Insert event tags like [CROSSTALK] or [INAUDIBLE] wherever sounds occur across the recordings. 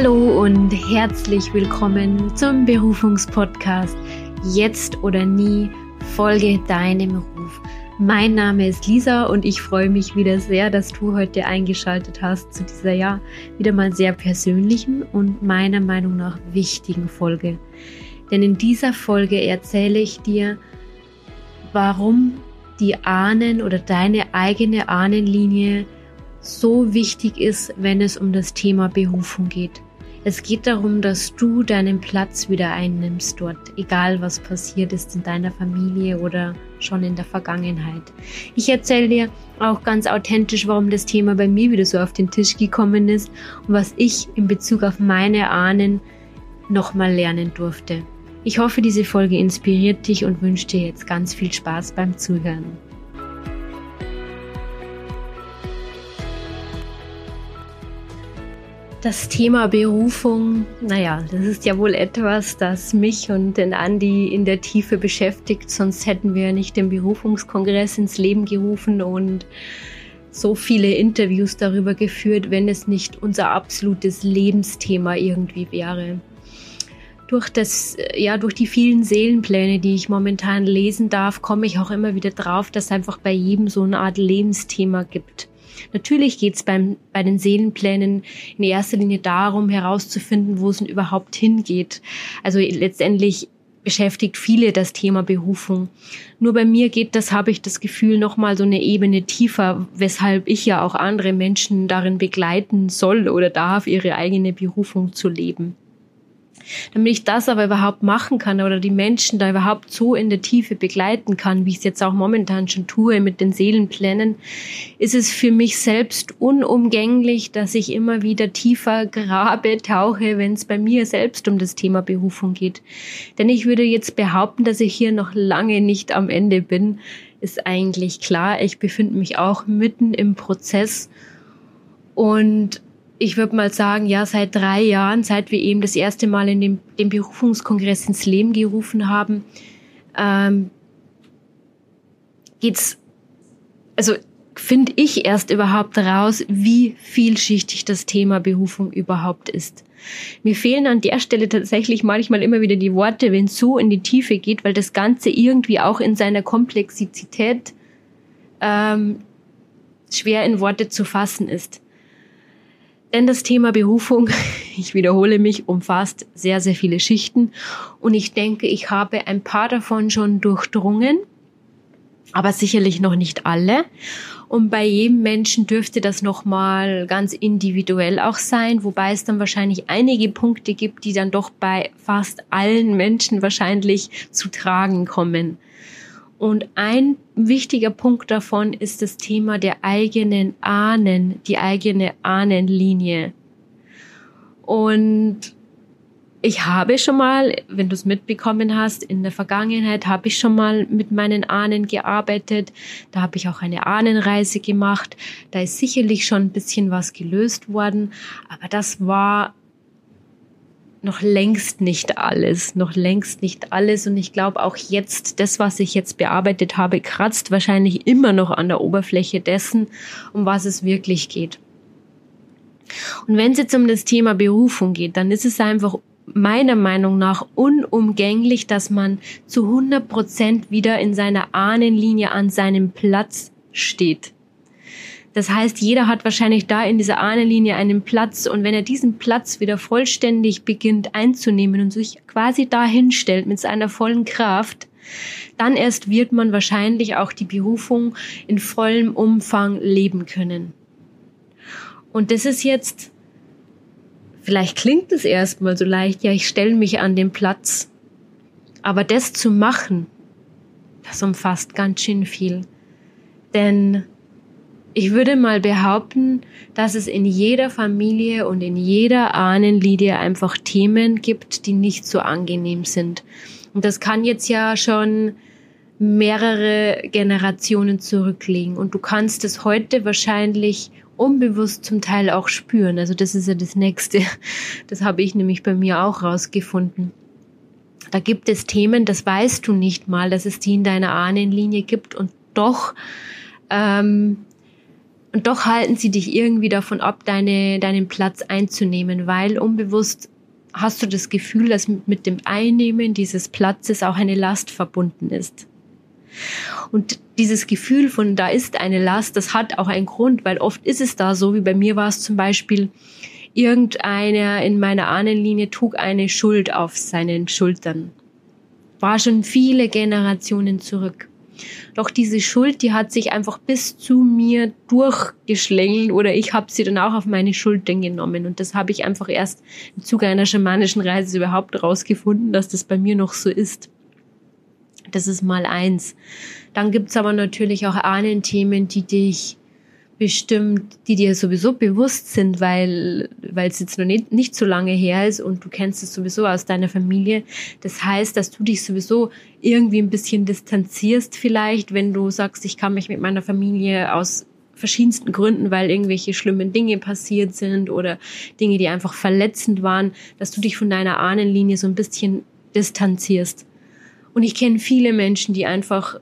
Hallo und herzlich willkommen zum Berufungspodcast Jetzt oder nie, folge deinem Ruf. Mein Name ist Lisa und ich freue mich wieder sehr, dass du heute eingeschaltet hast zu dieser ja wieder mal sehr persönlichen und meiner Meinung nach wichtigen Folge. Denn in dieser Folge erzähle ich dir, warum die Ahnen oder deine eigene Ahnenlinie so wichtig ist, wenn es um das Thema Berufung geht. Es geht darum, dass du deinen Platz wieder einnimmst dort, egal was passiert ist in deiner Familie oder schon in der Vergangenheit. Ich erzähle dir auch ganz authentisch, warum das Thema bei mir wieder so auf den Tisch gekommen ist und was ich in Bezug auf meine Ahnen nochmal lernen durfte. Ich hoffe, diese Folge inspiriert dich und wünsche dir jetzt ganz viel Spaß beim Zuhören. Das Thema Berufung, naja, das ist ja wohl etwas, das mich und den Andi in der Tiefe beschäftigt, sonst hätten wir nicht den Berufungskongress ins Leben gerufen und so viele Interviews darüber geführt, wenn es nicht unser absolutes Lebensthema irgendwie wäre. Durch das, ja, durch die vielen Seelenpläne, die ich momentan lesen darf, komme ich auch immer wieder drauf, dass es einfach bei jedem so eine Art Lebensthema gibt. Natürlich geht es bei den Seelenplänen in erster Linie darum, herauszufinden, wo es denn überhaupt hingeht. Also letztendlich beschäftigt viele das Thema Berufung. Nur bei mir geht das, habe ich das Gefühl, nochmal so eine Ebene tiefer, weshalb ich ja auch andere Menschen darin begleiten soll oder darf, ihre eigene Berufung zu leben. Damit ich das aber überhaupt machen kann oder die Menschen da überhaupt so in der Tiefe begleiten kann, wie ich es jetzt auch momentan schon tue mit den Seelenplänen, ist es für mich selbst unumgänglich, dass ich immer wieder tiefer grabe, tauche, wenn es bei mir selbst um das Thema Berufung geht. Denn ich würde jetzt behaupten, dass ich hier noch lange nicht am Ende bin, ist eigentlich klar. Ich befinde mich auch mitten im Prozess und ich würde mal sagen, ja, seit drei Jahren, seit wir eben das erste Mal in dem, dem Berufungskongress ins Leben gerufen haben, ähm, geht's, also finde ich erst überhaupt raus, wie vielschichtig das Thema Berufung überhaupt ist. Mir fehlen an der Stelle tatsächlich manchmal immer wieder die Worte, wenn es so in die Tiefe geht, weil das Ganze irgendwie auch in seiner Komplexität ähm, schwer in Worte zu fassen ist. Denn das Thema Berufung, [LAUGHS] ich wiederhole mich, umfasst sehr, sehr viele Schichten. Und ich denke, ich habe ein paar davon schon durchdrungen, aber sicherlich noch nicht alle. Und bei jedem Menschen dürfte das nochmal ganz individuell auch sein, wobei es dann wahrscheinlich einige Punkte gibt, die dann doch bei fast allen Menschen wahrscheinlich zu tragen kommen. Und ein wichtiger Punkt davon ist das Thema der eigenen Ahnen, die eigene Ahnenlinie. Und ich habe schon mal, wenn du es mitbekommen hast, in der Vergangenheit habe ich schon mal mit meinen Ahnen gearbeitet. Da habe ich auch eine Ahnenreise gemacht. Da ist sicherlich schon ein bisschen was gelöst worden. Aber das war noch längst nicht alles, noch längst nicht alles. Und ich glaube auch jetzt, das, was ich jetzt bearbeitet habe, kratzt wahrscheinlich immer noch an der Oberfläche dessen, um was es wirklich geht. Und wenn es jetzt um das Thema Berufung geht, dann ist es einfach meiner Meinung nach unumgänglich, dass man zu 100 Prozent wieder in seiner Ahnenlinie an seinem Platz steht. Das heißt, jeder hat wahrscheinlich da in dieser Ahnenlinie einen Platz und wenn er diesen Platz wieder vollständig beginnt einzunehmen und sich quasi dahin stellt mit seiner vollen Kraft, dann erst wird man wahrscheinlich auch die Berufung in vollem Umfang leben können. Und das ist jetzt, vielleicht klingt es erstmal so leicht, ja, ich stelle mich an den Platz. Aber das zu machen, das umfasst ganz schön viel. Denn ich würde mal behaupten, dass es in jeder Familie und in jeder Ahnenlinie einfach Themen gibt, die nicht so angenehm sind. Und das kann jetzt ja schon mehrere Generationen zurückliegen. Und du kannst es heute wahrscheinlich unbewusst zum Teil auch spüren. Also das ist ja das Nächste. Das habe ich nämlich bei mir auch rausgefunden. Da gibt es Themen, das weißt du nicht mal, dass es die in deiner Ahnenlinie gibt und doch ähm, Und doch halten sie dich irgendwie davon ab, deine, deinen Platz einzunehmen, weil unbewusst hast du das Gefühl, dass mit dem Einnehmen dieses Platzes auch eine Last verbunden ist. Und dieses Gefühl von da ist eine Last, das hat auch einen Grund, weil oft ist es da so, wie bei mir war es zum Beispiel, irgendeiner in meiner Ahnenlinie trug eine Schuld auf seinen Schultern. War schon viele Generationen zurück. Doch diese Schuld, die hat sich einfach bis zu mir durchgeschlängelt oder ich habe sie dann auch auf meine Schultern genommen. Und das habe ich einfach erst im Zuge einer schamanischen Reise überhaupt rausgefunden, dass das bei mir noch so ist. Das ist mal eins. Dann gibt's aber natürlich auch Ahnenthemen, die dich bestimmt, die dir sowieso bewusst sind, weil weil es jetzt noch nicht, nicht so lange her ist und du kennst es sowieso aus deiner Familie. Das heißt, dass du dich sowieso irgendwie ein bisschen distanzierst vielleicht, wenn du sagst, ich kann mich mit meiner Familie aus verschiedensten Gründen, weil irgendwelche schlimmen Dinge passiert sind oder Dinge, die einfach verletzend waren, dass du dich von deiner Ahnenlinie so ein bisschen distanzierst. Und ich kenne viele Menschen, die einfach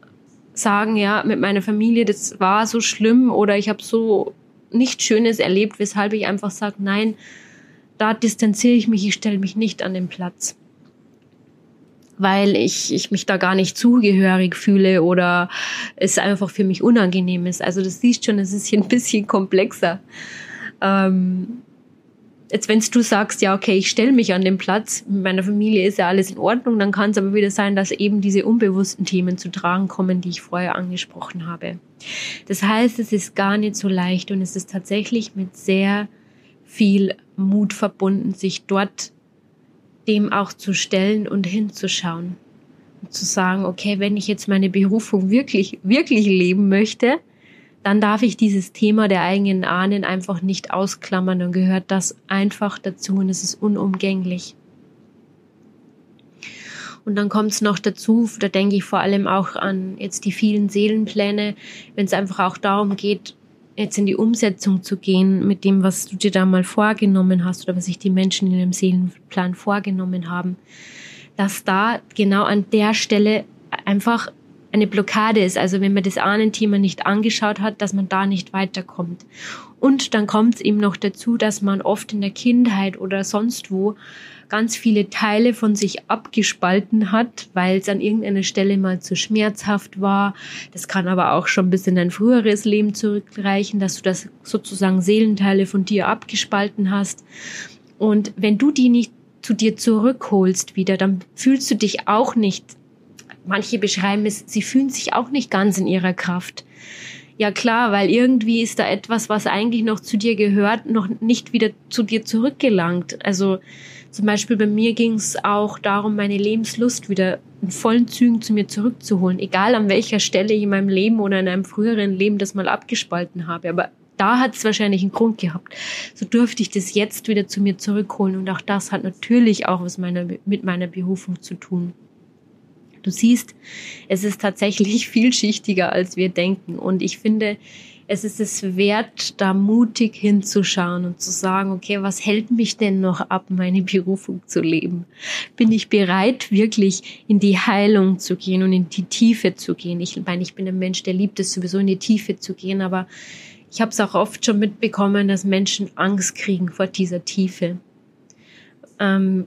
sagen, ja, mit meiner Familie, das war so schlimm oder ich habe so nichts Schönes erlebt, weshalb ich einfach sage, nein, da distanziere ich mich, ich stelle mich nicht an den Platz. Weil ich, ich mich da gar nicht zugehörig fühle oder es einfach für mich unangenehm ist. Also das siehst schon, es ist hier ein bisschen komplexer. Ähm, jetzt wenn du sagst, ja, okay, ich stelle mich an den Platz, mit meiner Familie ist ja alles in Ordnung, dann kann es aber wieder sein, dass eben diese unbewussten Themen zu tragen kommen, die ich vorher angesprochen habe. Das heißt, es ist gar nicht so leicht und es ist tatsächlich mit sehr viel Mut verbunden, sich dort dem auch zu stellen und hinzuschauen. Und zu sagen, okay, wenn ich jetzt meine Berufung wirklich, wirklich leben möchte, dann darf ich dieses Thema der eigenen Ahnen einfach nicht ausklammern. Dann gehört das einfach dazu und es ist unumgänglich. Und dann kommt es noch dazu, da denke ich vor allem auch an jetzt die vielen Seelenpläne, wenn es einfach auch darum geht, jetzt in die Umsetzung zu gehen mit dem, was du dir da mal vorgenommen hast oder was sich die Menschen in dem Seelenplan vorgenommen haben, dass da genau an der Stelle einfach eine Blockade ist, also wenn man das Ahnenthema nicht angeschaut hat, dass man da nicht weiterkommt. Und dann kommt es eben noch dazu, dass man oft in der Kindheit oder sonst wo ganz viele Teile von sich abgespalten hat, weil es an irgendeiner Stelle mal zu schmerzhaft war. Das kann aber auch schon bis in dein früheres Leben zurückreichen, dass du das sozusagen Seelenteile von dir abgespalten hast. Und wenn du die nicht zu dir zurückholst wieder, dann fühlst du dich auch nicht manche beschreiben es, sie fühlen sich auch nicht ganz in ihrer Kraft. Ja klar, weil irgendwie ist da etwas, was eigentlich noch zu dir gehört, noch nicht wieder zu dir zurückgelangt. Also zum Beispiel bei mir ging es auch darum, meine Lebenslust wieder in vollen Zügen zu mir zurückzuholen, egal an welcher Stelle ich in meinem Leben oder in einem früheren Leben das mal abgespalten habe. Aber da hat es wahrscheinlich einen Grund gehabt. So durfte ich das jetzt wieder zu mir zurückholen und auch das hat natürlich auch was meiner, mit meiner Berufung zu tun. Du siehst, es ist tatsächlich [LAUGHS] vielschichtiger, als wir denken. Und ich finde, es ist es wert, da mutig hinzuschauen und zu sagen, okay, was hält mich denn noch ab, meine Berufung zu leben? Bin ich bereit, wirklich in die Heilung zu gehen und in die Tiefe zu gehen? Ich meine, ich bin ein Mensch, der liebt es sowieso in die Tiefe zu gehen, aber ich habe es auch oft schon mitbekommen, dass Menschen Angst kriegen vor dieser Tiefe. Ähm,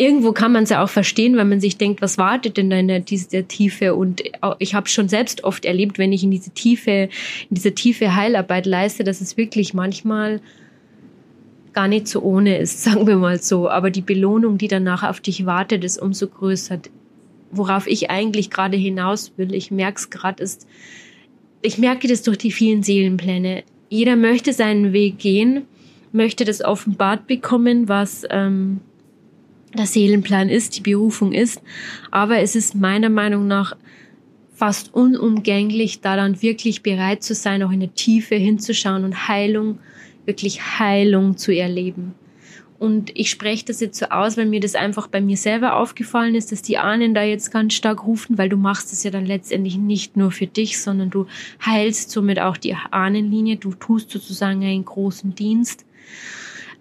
irgendwo kann man es ja auch verstehen, wenn man sich denkt, was wartet denn da in dieser Tiefe? Und ich habe schon selbst oft erlebt, wenn ich in diese Tiefe, in diese tiefe Heilarbeit leiste, dass es wirklich manchmal gar nicht so ohne ist, [LAUGHS] sagen wir mal so. Aber die Belohnung, die danach auf dich wartet, ist umso größer. Worauf ich eigentlich gerade hinaus will, ich merke es gerade, ist, ich merke das durch die vielen Seelenpläne. Jeder möchte seinen Weg gehen, möchte das offenbart bekommen, was ähm, der Seelenplan ist, die Berufung ist. Aber es ist meiner Meinung nach fast unumgänglich, da dann wirklich bereit zu sein, auch in der Tiefe hinzuschauen und Heilung, wirklich Heilung zu erleben. Und ich spreche das jetzt so aus, weil mir das einfach bei mir selber aufgefallen ist, dass die Ahnen da jetzt ganz stark rufen, weil du machst es ja dann letztendlich nicht nur für dich, sondern du heilst somit auch die Ahnenlinie, du tust sozusagen einen großen Dienst.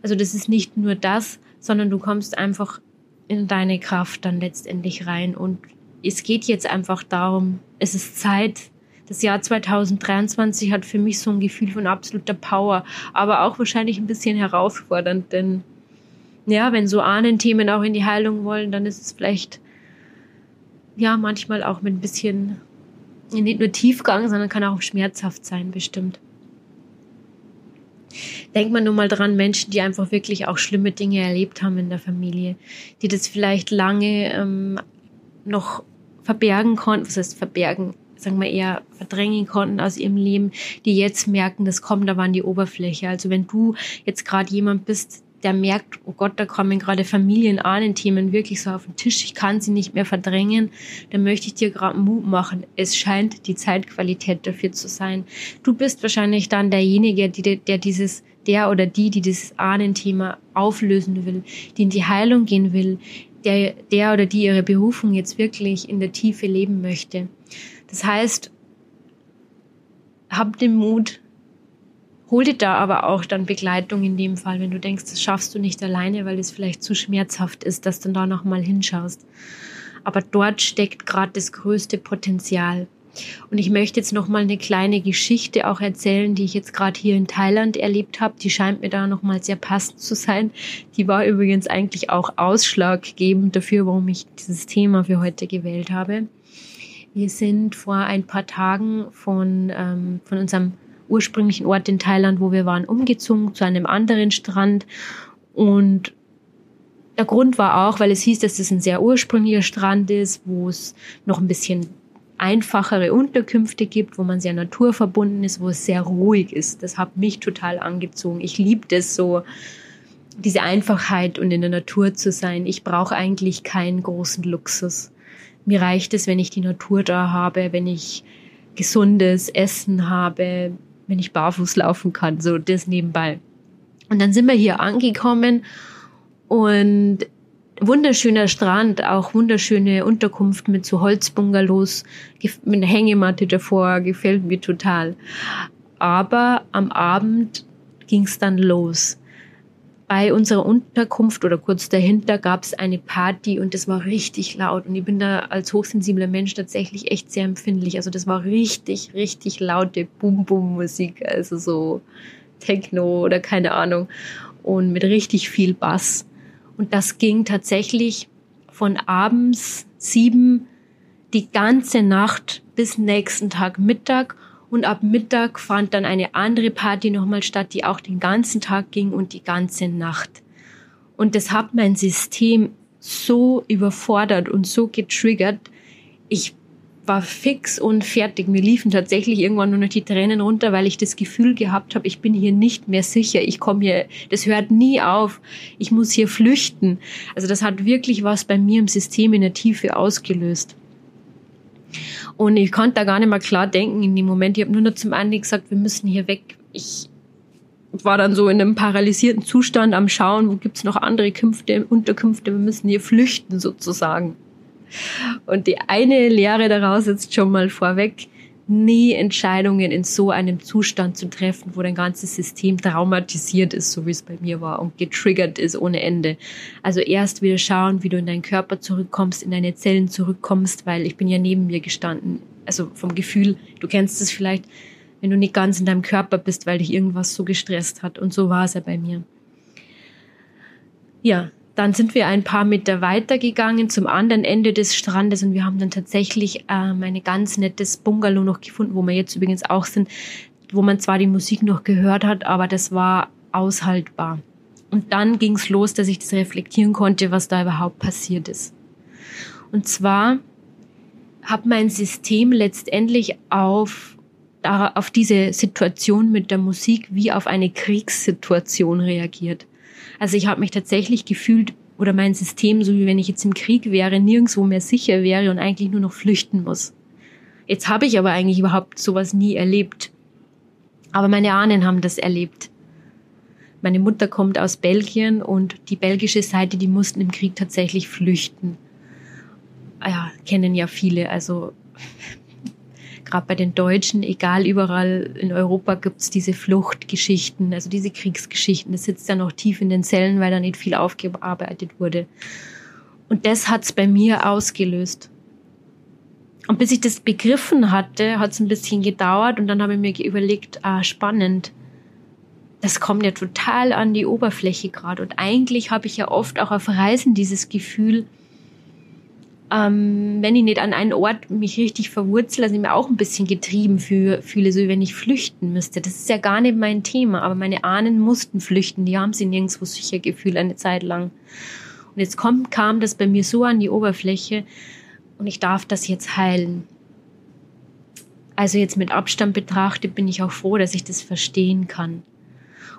Also das ist nicht nur das, sondern du kommst einfach in deine Kraft dann letztendlich rein. Und es geht jetzt einfach darum, es ist Zeit, das Jahr 2023 hat für mich so ein Gefühl von absoluter Power, aber auch wahrscheinlich ein bisschen herausfordernd, denn ja, wenn so Ahnenthemen auch in die Heilung wollen, dann ist es vielleicht ja manchmal auch mit ein bisschen nicht nur Tiefgang, sondern kann auch schmerzhaft sein, bestimmt. Denkt man nur mal dran, Menschen, die einfach wirklich auch schlimme Dinge erlebt haben in der Familie, die das vielleicht lange ähm, noch verbergen konnten, was heißt verbergen, sagen wir eher verdrängen konnten aus ihrem Leben, die jetzt merken, das kommt aber an die Oberfläche. Also wenn du jetzt gerade jemand bist, der merkt, oh Gott, da kommen gerade Familienahnenthemen wirklich so auf den Tisch, ich kann sie nicht mehr verdrängen, dann möchte ich dir gerade Mut machen. Es scheint die Zeitqualität dafür zu sein. Du bist wahrscheinlich dann derjenige, die, der dieses, der oder die, die dieses Ahnenthema auflösen will, die in die Heilung gehen will, der, der oder die ihre Berufung jetzt wirklich in der Tiefe leben möchte. Das heißt, hab den Mut, Hol dir da aber auch dann Begleitung in dem Fall, wenn du denkst, das schaffst du nicht alleine, weil es vielleicht zu schmerzhaft ist, dass du da nochmal hinschaust. Aber dort steckt gerade das größte Potenzial. Und ich möchte jetzt nochmal eine kleine Geschichte auch erzählen, die ich jetzt gerade hier in Thailand erlebt habe. Die scheint mir da nochmal sehr passend zu sein. Die war übrigens eigentlich auch ausschlaggebend dafür, warum ich dieses Thema für heute gewählt habe. Wir sind vor ein paar Tagen von, ähm, von unserem ursprünglichen Ort in Thailand, wo wir waren, umgezogen zu einem anderen Strand. Und der Grund war auch, weil es hieß, dass es ein sehr ursprünglicher Strand ist, wo es noch ein bisschen einfachere Unterkünfte gibt, wo man sehr naturverbunden ist, wo es sehr ruhig ist. Das hat mich total angezogen. Ich liebe das so, diese Einfachheit und in der Natur zu sein. Ich brauche eigentlich keinen großen Luxus. Mir reicht es, wenn ich die Natur da habe, wenn ich gesundes Essen habe, wenn ich barfuß laufen kann, so das nebenbei. Und dann sind wir hier angekommen und wunderschöner Strand, auch wunderschöne Unterkunft mit so Holzbungalows, mit einer Hängematte davor, gefällt mir total. Aber am Abend ging es dann los bei unserer Unterkunft oder kurz dahinter gab es eine Party und das war richtig laut. Und ich bin da als hochsensibler Mensch tatsächlich echt sehr empfindlich. Also das war richtig, richtig laute Bum-Bum-Musik, also so Techno oder keine Ahnung. Und mit richtig viel Bass. Und das ging tatsächlich von abends sieben die ganze Nacht bis nächsten Tag Mittag und ab Mittag fand dann eine andere Party nochmal statt, die auch den ganzen Tag ging und die ganze Nacht. Und das hat mein System so überfordert und so getriggert. Ich war fix und fertig. Mir liefen tatsächlich irgendwann nur noch die Tränen runter, weil ich das Gefühl gehabt habe, ich bin hier nicht mehr sicher. Ich komme hier, das hört nie auf. Ich muss hier flüchten. Also das hat wirklich was bei mir im System in der Tiefe ausgelöst. Und ich konnte da gar nicht mehr klar denken in dem Moment. Ich habe nur noch zum Andi gesagt, wir müssen hier weg. Ich war dann so in einem paralysierten Zustand am Schauen, wo gibt's noch andere Künfte, Unterkünfte, wir müssen hier flüchten sozusagen. Und die eine Lehre daraus jetzt schon mal vorweg, nie Entscheidungen in so einem Zustand zu treffen, wo dein ganzes System traumatisiert ist, so wie es bei mir war, und getriggert ist ohne Ende. Also erst wieder schauen, wie du in deinen Körper zurückkommst, in deine Zellen zurückkommst, weil ich bin ja neben mir gestanden. Also vom Gefühl, du kennst es vielleicht, wenn du nicht ganz in deinem Körper bist, weil dich irgendwas so gestresst hat. Und so war es ja bei mir. Ja, dann sind wir ein paar Meter weiter gegangen zum anderen Ende des Strandes und wir haben dann tatsächlich ähm, ein ganz nettes Bungalow noch gefunden, wo wir jetzt übrigens auch sind, wo man zwar die Musik noch gehört hat, aber das war aushaltbar. Und dann ging es los, dass ich das reflektieren konnte, was da überhaupt passiert ist. Und zwar hat mein System letztendlich auf, auf diese Situation mit der Musik wie auf eine Kriegssituation reagiert. Also ich habe mich tatsächlich gefühlt oder mein System, so wie wenn ich jetzt im Krieg wäre, nirgendwo mehr sicher wäre und eigentlich nur noch flüchten muss. Jetzt habe ich aber eigentlich überhaupt sowas nie erlebt. Aber meine Ahnen haben das erlebt. Meine Mutter kommt aus Belgien und die belgische Seite, die mussten im Krieg tatsächlich flüchten. Ah ja, kennen ja viele. Also gerade bei den Deutschen, egal überall in Europa gibt's diese Fluchtgeschichten, also diese Kriegsgeschichten. Das sitzt ja noch tief in den Zellen, weil da nicht viel aufgearbeitet wurde. Und das hat's bei mir ausgelöst. Und bis ich das begriffen hatte, hat es ein bisschen gedauert und dann habe ich mir überlegt, ah, spannend. Das kommt ja total an die Oberfläche gerade. Und eigentlich habe ich ja oft auch auf Reisen dieses Gefühl, ähm, wenn ich nicht an einen Ort mich richtig verwurzle, also ich mir auch ein bisschen getrieben fühle, so wie wenn ich flüchten müsste. Das ist ja gar nicht mein Thema, aber meine Ahnen mussten flüchten, die haben sich nirgendwo sicher gefühlt eine Zeit lang. Und jetzt kommt, kam das bei mir so an die Oberfläche und ich darf das jetzt heilen. Also jetzt mit Abstand betrachtet bin ich auch froh, dass ich das verstehen kann.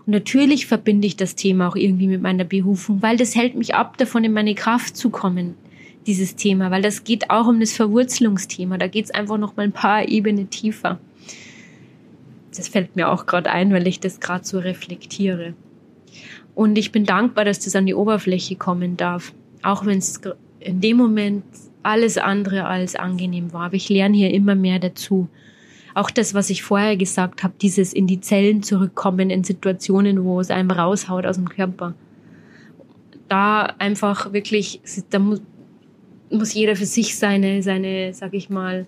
Und natürlich verbinde ich das Thema auch irgendwie mit meiner Berufung, weil das hält mich ab, davon in meine Kraft zu kommen dieses Thema, weil das geht auch um das Verwurzelungsthema. Da geht es einfach noch mal ein paar Ebenen tiefer. Das fällt mir auch gerade ein, weil ich das gerade so reflektiere. Und ich bin dankbar, dass das an die Oberfläche kommen darf, auch wenn es in dem Moment alles andere als angenehm war. Aber ich lerne hier immer mehr dazu. Auch das, was ich vorher gesagt habe, dieses in die Zellen zurückkommen in Situationen, wo es einem raushaut aus dem Körper. Da einfach wirklich, da muss, jeder für sich seine, seine, sag ich mal,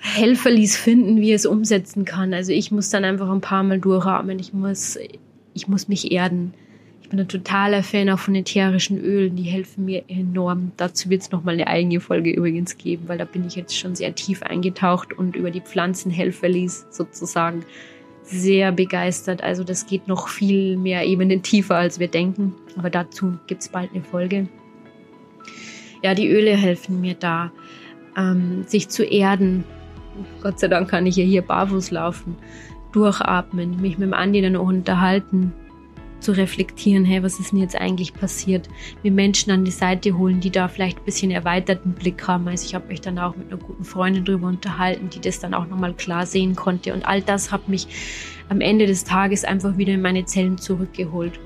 Helferlis finden, wie er es umsetzen kann. Also ich muss dann einfach ein paar Mal durchatmen. Ich muss, ich muss mich erden. Ich bin ein totaler Fan auch von ätherischen Ölen. Die helfen mir enorm. Dazu wird es nochmal eine eigene Folge übrigens geben, weil da bin ich jetzt schon sehr tief eingetaucht und über die Pflanzenhelferlis sozusagen sehr begeistert. Also das geht noch viel mehr Ebenen tiefer, als wir denken. Aber dazu gibt es bald eine Folge ja, die Öle helfen mir da, ähm, sich zu erden. Gott sei Dank kann ich ja hier barfuß laufen, durchatmen, mich mit dem Andi dann auch unterhalten, zu reflektieren, hey, was ist denn jetzt eigentlich passiert? Mir Menschen an die Seite holen, die da vielleicht ein bisschen erweiterten Blick haben. Also ich habe mich dann auch mit einer guten Freundin drüber unterhalten, die das dann auch nochmal klar sehen konnte. Und all das hat mich am Ende des Tages einfach wieder in meine Zellen zurückgeholt.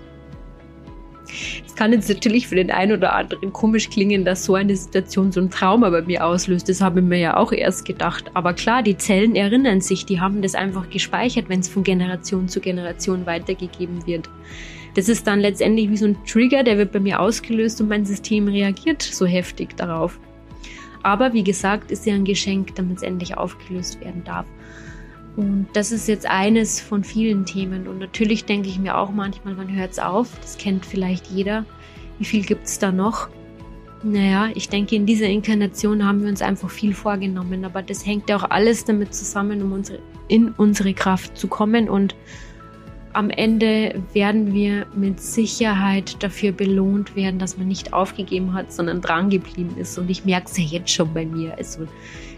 Es kann jetzt natürlich für den einen oder anderen komisch klingen, dass so eine Situation so ein Trauma bei mir auslöst. Das habe ich mir ja auch erst gedacht. Aber klar, die Zellen erinnern sich, die haben das einfach gespeichert, wenn es von Generation zu Generation weitergegeben wird. Das ist dann letztendlich wie so ein Trigger, der wird bei mir ausgelöst und mein System reagiert so heftig darauf. Aber wie gesagt, ist ja ein Geschenk, damit es endlich aufgelöst werden darf. Und das ist jetzt eines von vielen Themen. Und natürlich denke ich mir auch manchmal, man hört es auf. Das kennt vielleicht jeder. Wie viel gibt es da noch? Naja, ich denke, in dieser Inkarnation haben wir uns einfach viel vorgenommen. Aber das hängt ja auch alles damit zusammen, um unsere, in unsere Kraft zu kommen. Und am Ende werden wir mit Sicherheit dafür belohnt werden, dass man nicht aufgegeben hat, sondern dran geblieben ist. Und ich merke es ja jetzt schon bei mir. Also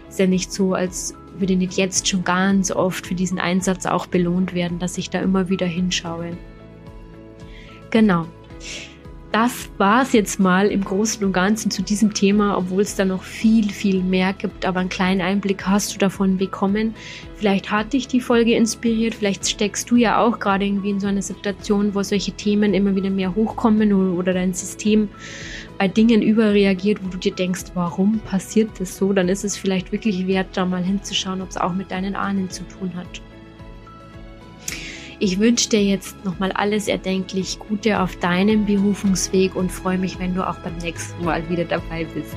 ist ja nicht so, als würde nicht jetzt schon ganz oft für diesen Einsatz auch belohnt werden, dass ich da immer wieder hinschaue. Genau. Das war es jetzt mal im Großen und Ganzen zu diesem Thema, obwohl es da noch viel, viel mehr gibt. Aber einen kleinen Einblick hast du davon bekommen. Vielleicht hat dich die Folge inspiriert. Vielleicht steckst du ja auch gerade irgendwie in so einer Situation, wo solche Themen immer wieder mehr hochkommen oder dein System bei Dingen überreagiert, wo du dir denkst, warum passiert das so, dann ist es vielleicht wirklich wert, da mal hinzuschauen, ob es auch mit deinen Ahnen zu tun hat. Ich wünsche dir jetzt nochmal alles erdenklich Gute auf deinem Berufungsweg und freue mich, wenn du auch beim nächsten Mal wieder dabei bist.